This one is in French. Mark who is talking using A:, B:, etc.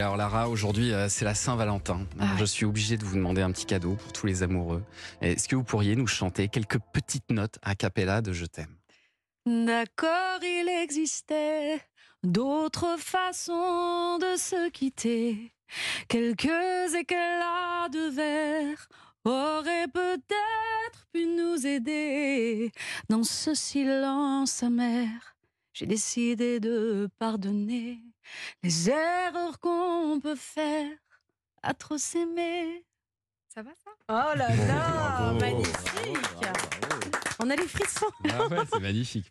A: Alors Lara, aujourd'hui euh, c'est la Saint-Valentin.
B: Ah
A: Je suis obligé de vous demander un petit cadeau pour tous les amoureux. Est-ce que vous pourriez nous chanter quelques petites notes a cappella de Je t'aime?
B: D'accord, il existait d'autres façons de se quitter. Quelques éclats de verre auraient peut-être pu nous aider. Dans ce silence amer, j'ai décidé de pardonner les erreurs qu'on peut faire à trop s'aimer. Ça va ça?
C: Oh là là,
A: Bravo,
C: magnifique.
A: bravo, bravo.
C: On a les frissons.
A: Ah ouais, c'est magnifique.